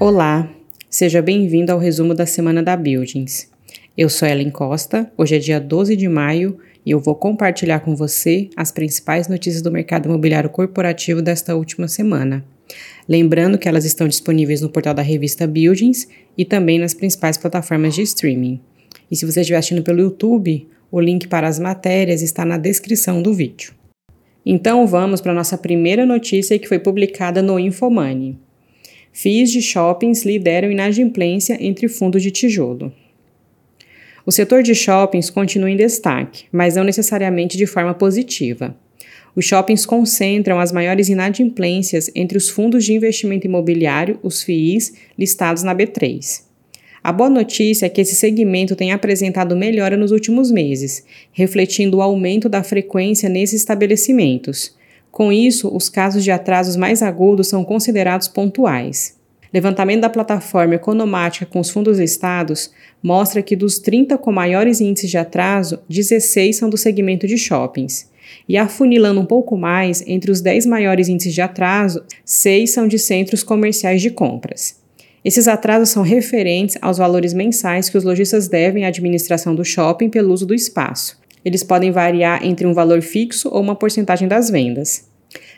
Olá, seja bem-vindo ao resumo da semana da Buildings. Eu sou Ellen Costa, hoje é dia 12 de maio e eu vou compartilhar com você as principais notícias do mercado imobiliário corporativo desta última semana. Lembrando que elas estão disponíveis no portal da revista Buildings e também nas principais plataformas de streaming. E se você estiver assistindo pelo YouTube, o link para as matérias está na descrição do vídeo. Então vamos para a nossa primeira notícia que foi publicada no Infomoney. FIIs de shoppings lideram inadimplência entre fundos de tijolo. O setor de shoppings continua em destaque, mas não necessariamente de forma positiva. Os shoppings concentram as maiores inadimplências entre os fundos de investimento imobiliário, os FIIs, listados na B3. A boa notícia é que esse segmento tem apresentado melhora nos últimos meses, refletindo o aumento da frequência nesses estabelecimentos. Com isso, os casos de atrasos mais agudos são considerados pontuais. Levantamento da plataforma economática com os fundos listados mostra que dos 30 com maiores índices de atraso, 16 são do segmento de shoppings. E afunilando um pouco mais, entre os 10 maiores índices de atraso, 6 são de centros comerciais de compras. Esses atrasos são referentes aos valores mensais que os lojistas devem à administração do shopping pelo uso do espaço. Eles podem variar entre um valor fixo ou uma porcentagem das vendas.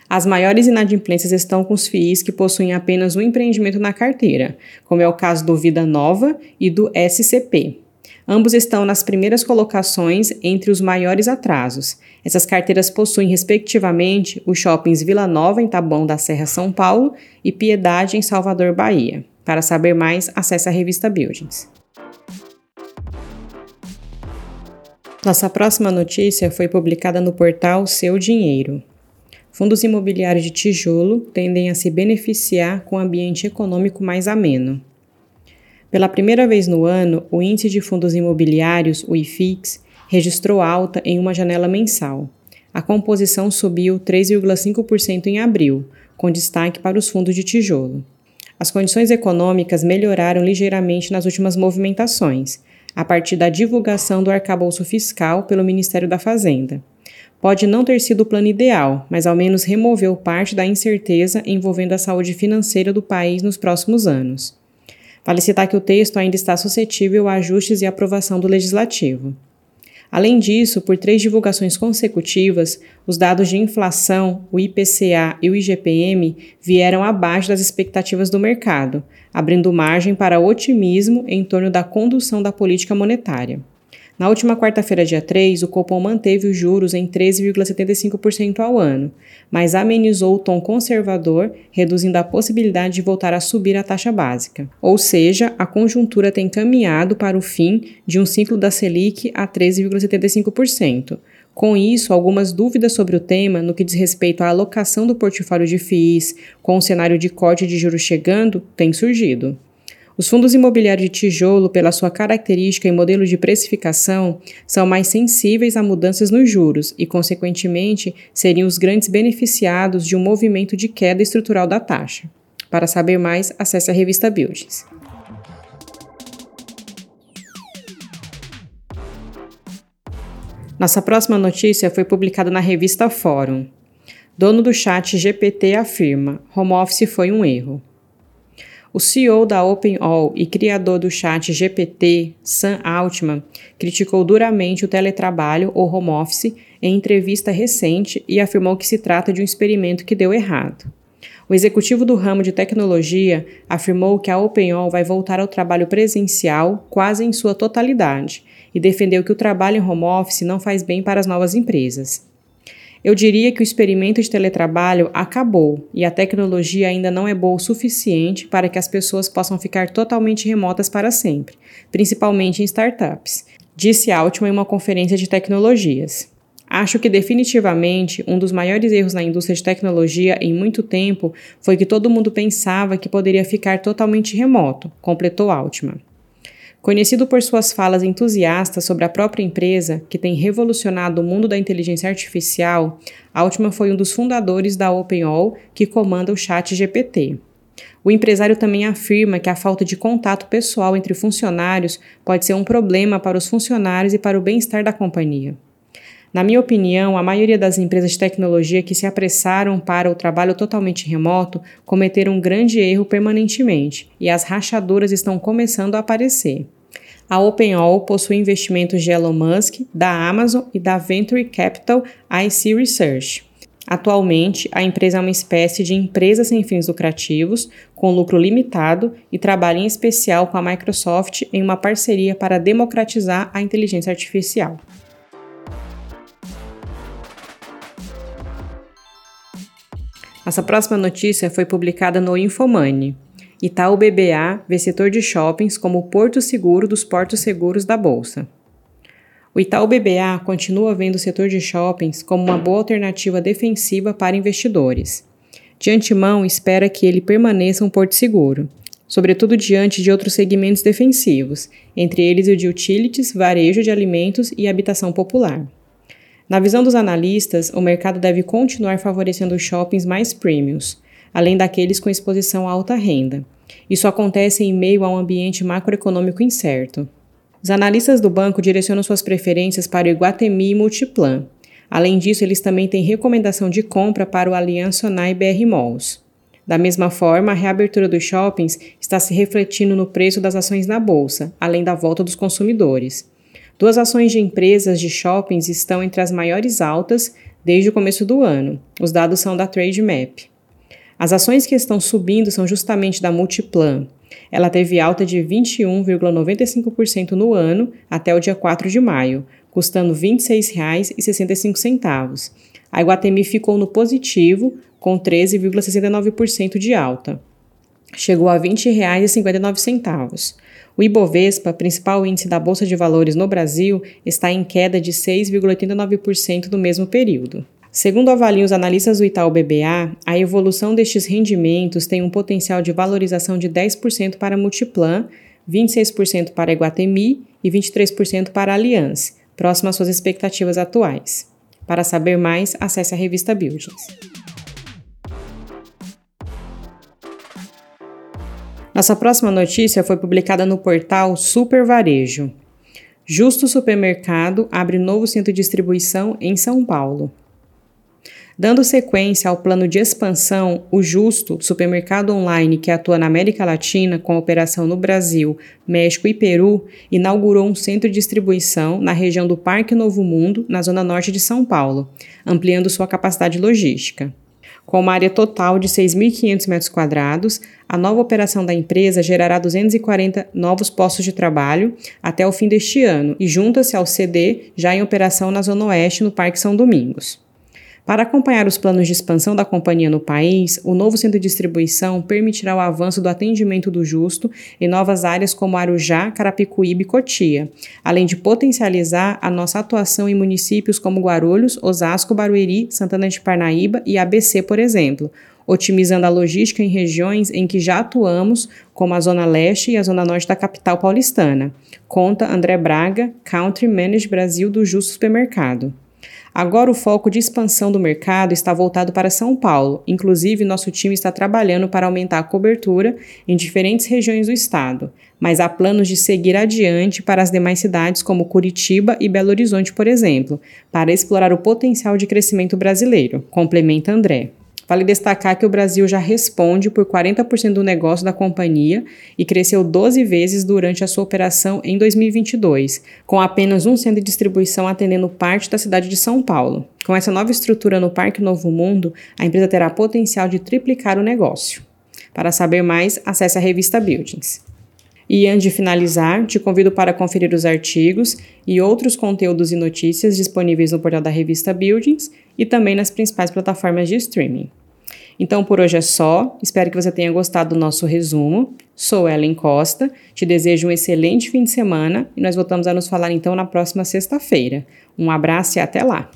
As maiores inadimplências estão com os FIIs que possuem apenas um empreendimento na carteira, como é o caso do Vida Nova e do SCP. Ambos estão nas primeiras colocações entre os maiores atrasos. Essas carteiras possuem, respectivamente, os shoppings Vila Nova, em Taboão da Serra, São Paulo, e Piedade, em Salvador, Bahia. Para saber mais, acesse a revista Buildings. Nossa próxima notícia foi publicada no portal Seu Dinheiro. Fundos imobiliários de tijolo tendem a se beneficiar com um ambiente econômico mais ameno. Pela primeira vez no ano, o índice de fundos imobiliários, o IFIX, registrou alta em uma janela mensal. A composição subiu 3,5% em abril, com destaque para os fundos de tijolo. As condições econômicas melhoraram ligeiramente nas últimas movimentações, a partir da divulgação do arcabouço fiscal pelo Ministério da Fazenda. Pode não ter sido o plano ideal, mas ao menos removeu parte da incerteza envolvendo a saúde financeira do país nos próximos anos. Vale citar que o texto ainda está suscetível a ajustes e aprovação do Legislativo. Além disso, por três divulgações consecutivas, os dados de inflação, o IPCA e o IGPM vieram abaixo das expectativas do mercado, abrindo margem para otimismo em torno da condução da política monetária. Na última quarta-feira, dia 3, o Copom manteve os juros em 13,75% ao ano, mas amenizou o tom conservador, reduzindo a possibilidade de voltar a subir a taxa básica. Ou seja, a conjuntura tem caminhado para o fim de um ciclo da Selic a 13,75%. Com isso, algumas dúvidas sobre o tema no que diz respeito à alocação do portfólio de FIIs com o cenário de corte de juros chegando têm surgido. Os fundos imobiliários de tijolo, pela sua característica e modelo de precificação, são mais sensíveis a mudanças nos juros e, consequentemente, seriam os grandes beneficiados de um movimento de queda estrutural da taxa. Para saber mais, acesse a revista Buildings. Nossa próxima notícia foi publicada na revista Fórum. Dono do chat GPT afirma: home office foi um erro. O CEO da OpenAll e criador do chat GPT, Sam Altman, criticou duramente o teletrabalho ou home office em entrevista recente e afirmou que se trata de um experimento que deu errado. O executivo do ramo de tecnologia afirmou que a OpenAll vai voltar ao trabalho presencial quase em sua totalidade e defendeu que o trabalho em home office não faz bem para as novas empresas. Eu diria que o experimento de teletrabalho acabou e a tecnologia ainda não é boa o suficiente para que as pessoas possam ficar totalmente remotas para sempre, principalmente em startups, disse Altman em uma conferência de tecnologias. Acho que definitivamente um dos maiores erros na indústria de tecnologia em muito tempo foi que todo mundo pensava que poderia ficar totalmente remoto, completou Altman. Conhecido por suas falas entusiastas sobre a própria empresa, que tem revolucionado o mundo da inteligência artificial, Altman foi um dos fundadores da OpenAll, que comanda o Chat GPT. O empresário também afirma que a falta de contato pessoal entre funcionários pode ser um problema para os funcionários e para o bem-estar da companhia. Na minha opinião, a maioria das empresas de tecnologia que se apressaram para o trabalho totalmente remoto cometeram um grande erro permanentemente, e as rachaduras estão começando a aparecer. A OpenAll possui investimentos de Elon Musk, da Amazon e da Venture Capital IC Research. Atualmente, a empresa é uma espécie de empresa sem fins lucrativos, com lucro limitado e trabalha em especial com a Microsoft em uma parceria para democratizar a inteligência artificial. Nossa próxima notícia foi publicada no Infomoney. Itaú BBA vê setor de shoppings como o porto seguro dos portos seguros da Bolsa. O Itaú BBA continua vendo o setor de shoppings como uma boa alternativa defensiva para investidores. De antemão, espera que ele permaneça um porto seguro, sobretudo diante de outros segmentos defensivos, entre eles o de utilities, varejo de alimentos e habitação popular. Na visão dos analistas, o mercado deve continuar favorecendo os shoppings mais premiums, além daqueles com exposição à alta renda. Isso acontece em meio a um ambiente macroeconômico incerto. Os analistas do banco direcionam suas preferências para o Iguatemi e Multiplan. Além disso, eles também têm recomendação de compra para o Allianz Sonai BR Malls. Da mesma forma, a reabertura dos shoppings está se refletindo no preço das ações na bolsa, além da volta dos consumidores. Duas ações de empresas de shoppings estão entre as maiores altas desde o começo do ano. Os dados são da Trademap. As ações que estão subindo são justamente da Multiplan, ela teve alta de 21,95% no ano até o dia 4 de maio, custando R$ 26,65. A Iguatemi ficou no positivo, com 13,69% de alta. Chegou a R$ 20,59. O Ibovespa, principal índice da Bolsa de Valores no Brasil, está em queda de 6,89% no mesmo período. Segundo avaliam os analistas do Itaú BBA, a evolução destes rendimentos tem um potencial de valorização de 10% para Multiplan, 26% para Iguatemi e 23% para a Aliança, próximo às suas expectativas atuais. Para saber mais, acesse a revista Buildings. Nossa próxima notícia foi publicada no portal Super Varejo. Justo Supermercado abre novo centro de distribuição em São Paulo. Dando sequência ao plano de expansão, o Justo, supermercado online que atua na América Latina com operação no Brasil, México e Peru, inaugurou um centro de distribuição na região do Parque Novo Mundo, na zona norte de São Paulo, ampliando sua capacidade logística. Com uma área total de 6.500 metros quadrados, a nova operação da empresa gerará 240 novos postos de trabalho até o fim deste ano e junta-se ao CD já em operação na Zona Oeste, no Parque São Domingos. Para acompanhar os planos de expansão da companhia no país, o novo centro de distribuição permitirá o avanço do atendimento do justo em novas áreas como Arujá, Carapicuíba e Cotia, além de potencializar a nossa atuação em municípios como Guarulhos, Osasco, Barueri, Santana de Parnaíba e ABC, por exemplo, otimizando a logística em regiões em que já atuamos, como a Zona Leste e a Zona Norte da capital paulistana. Conta André Braga, Country Manager Brasil do Justo Supermercado. Agora o foco de expansão do mercado está voltado para São Paulo. Inclusive, nosso time está trabalhando para aumentar a cobertura em diferentes regiões do estado, mas há planos de seguir adiante para as demais cidades como Curitiba e Belo Horizonte, por exemplo, para explorar o potencial de crescimento brasileiro, complementa André. Vale destacar que o Brasil já responde por 40% do negócio da companhia e cresceu 12 vezes durante a sua operação em 2022, com apenas um centro de distribuição atendendo parte da cidade de São Paulo. Com essa nova estrutura no Parque Novo Mundo, a empresa terá potencial de triplicar o negócio. Para saber mais, acesse a revista Buildings. E antes de finalizar, te convido para conferir os artigos e outros conteúdos e notícias disponíveis no portal da revista Buildings e também nas principais plataformas de streaming. Então por hoje é só, espero que você tenha gostado do nosso resumo. Sou Ellen Costa, te desejo um excelente fim de semana e nós voltamos a nos falar então na próxima sexta-feira. Um abraço e até lá!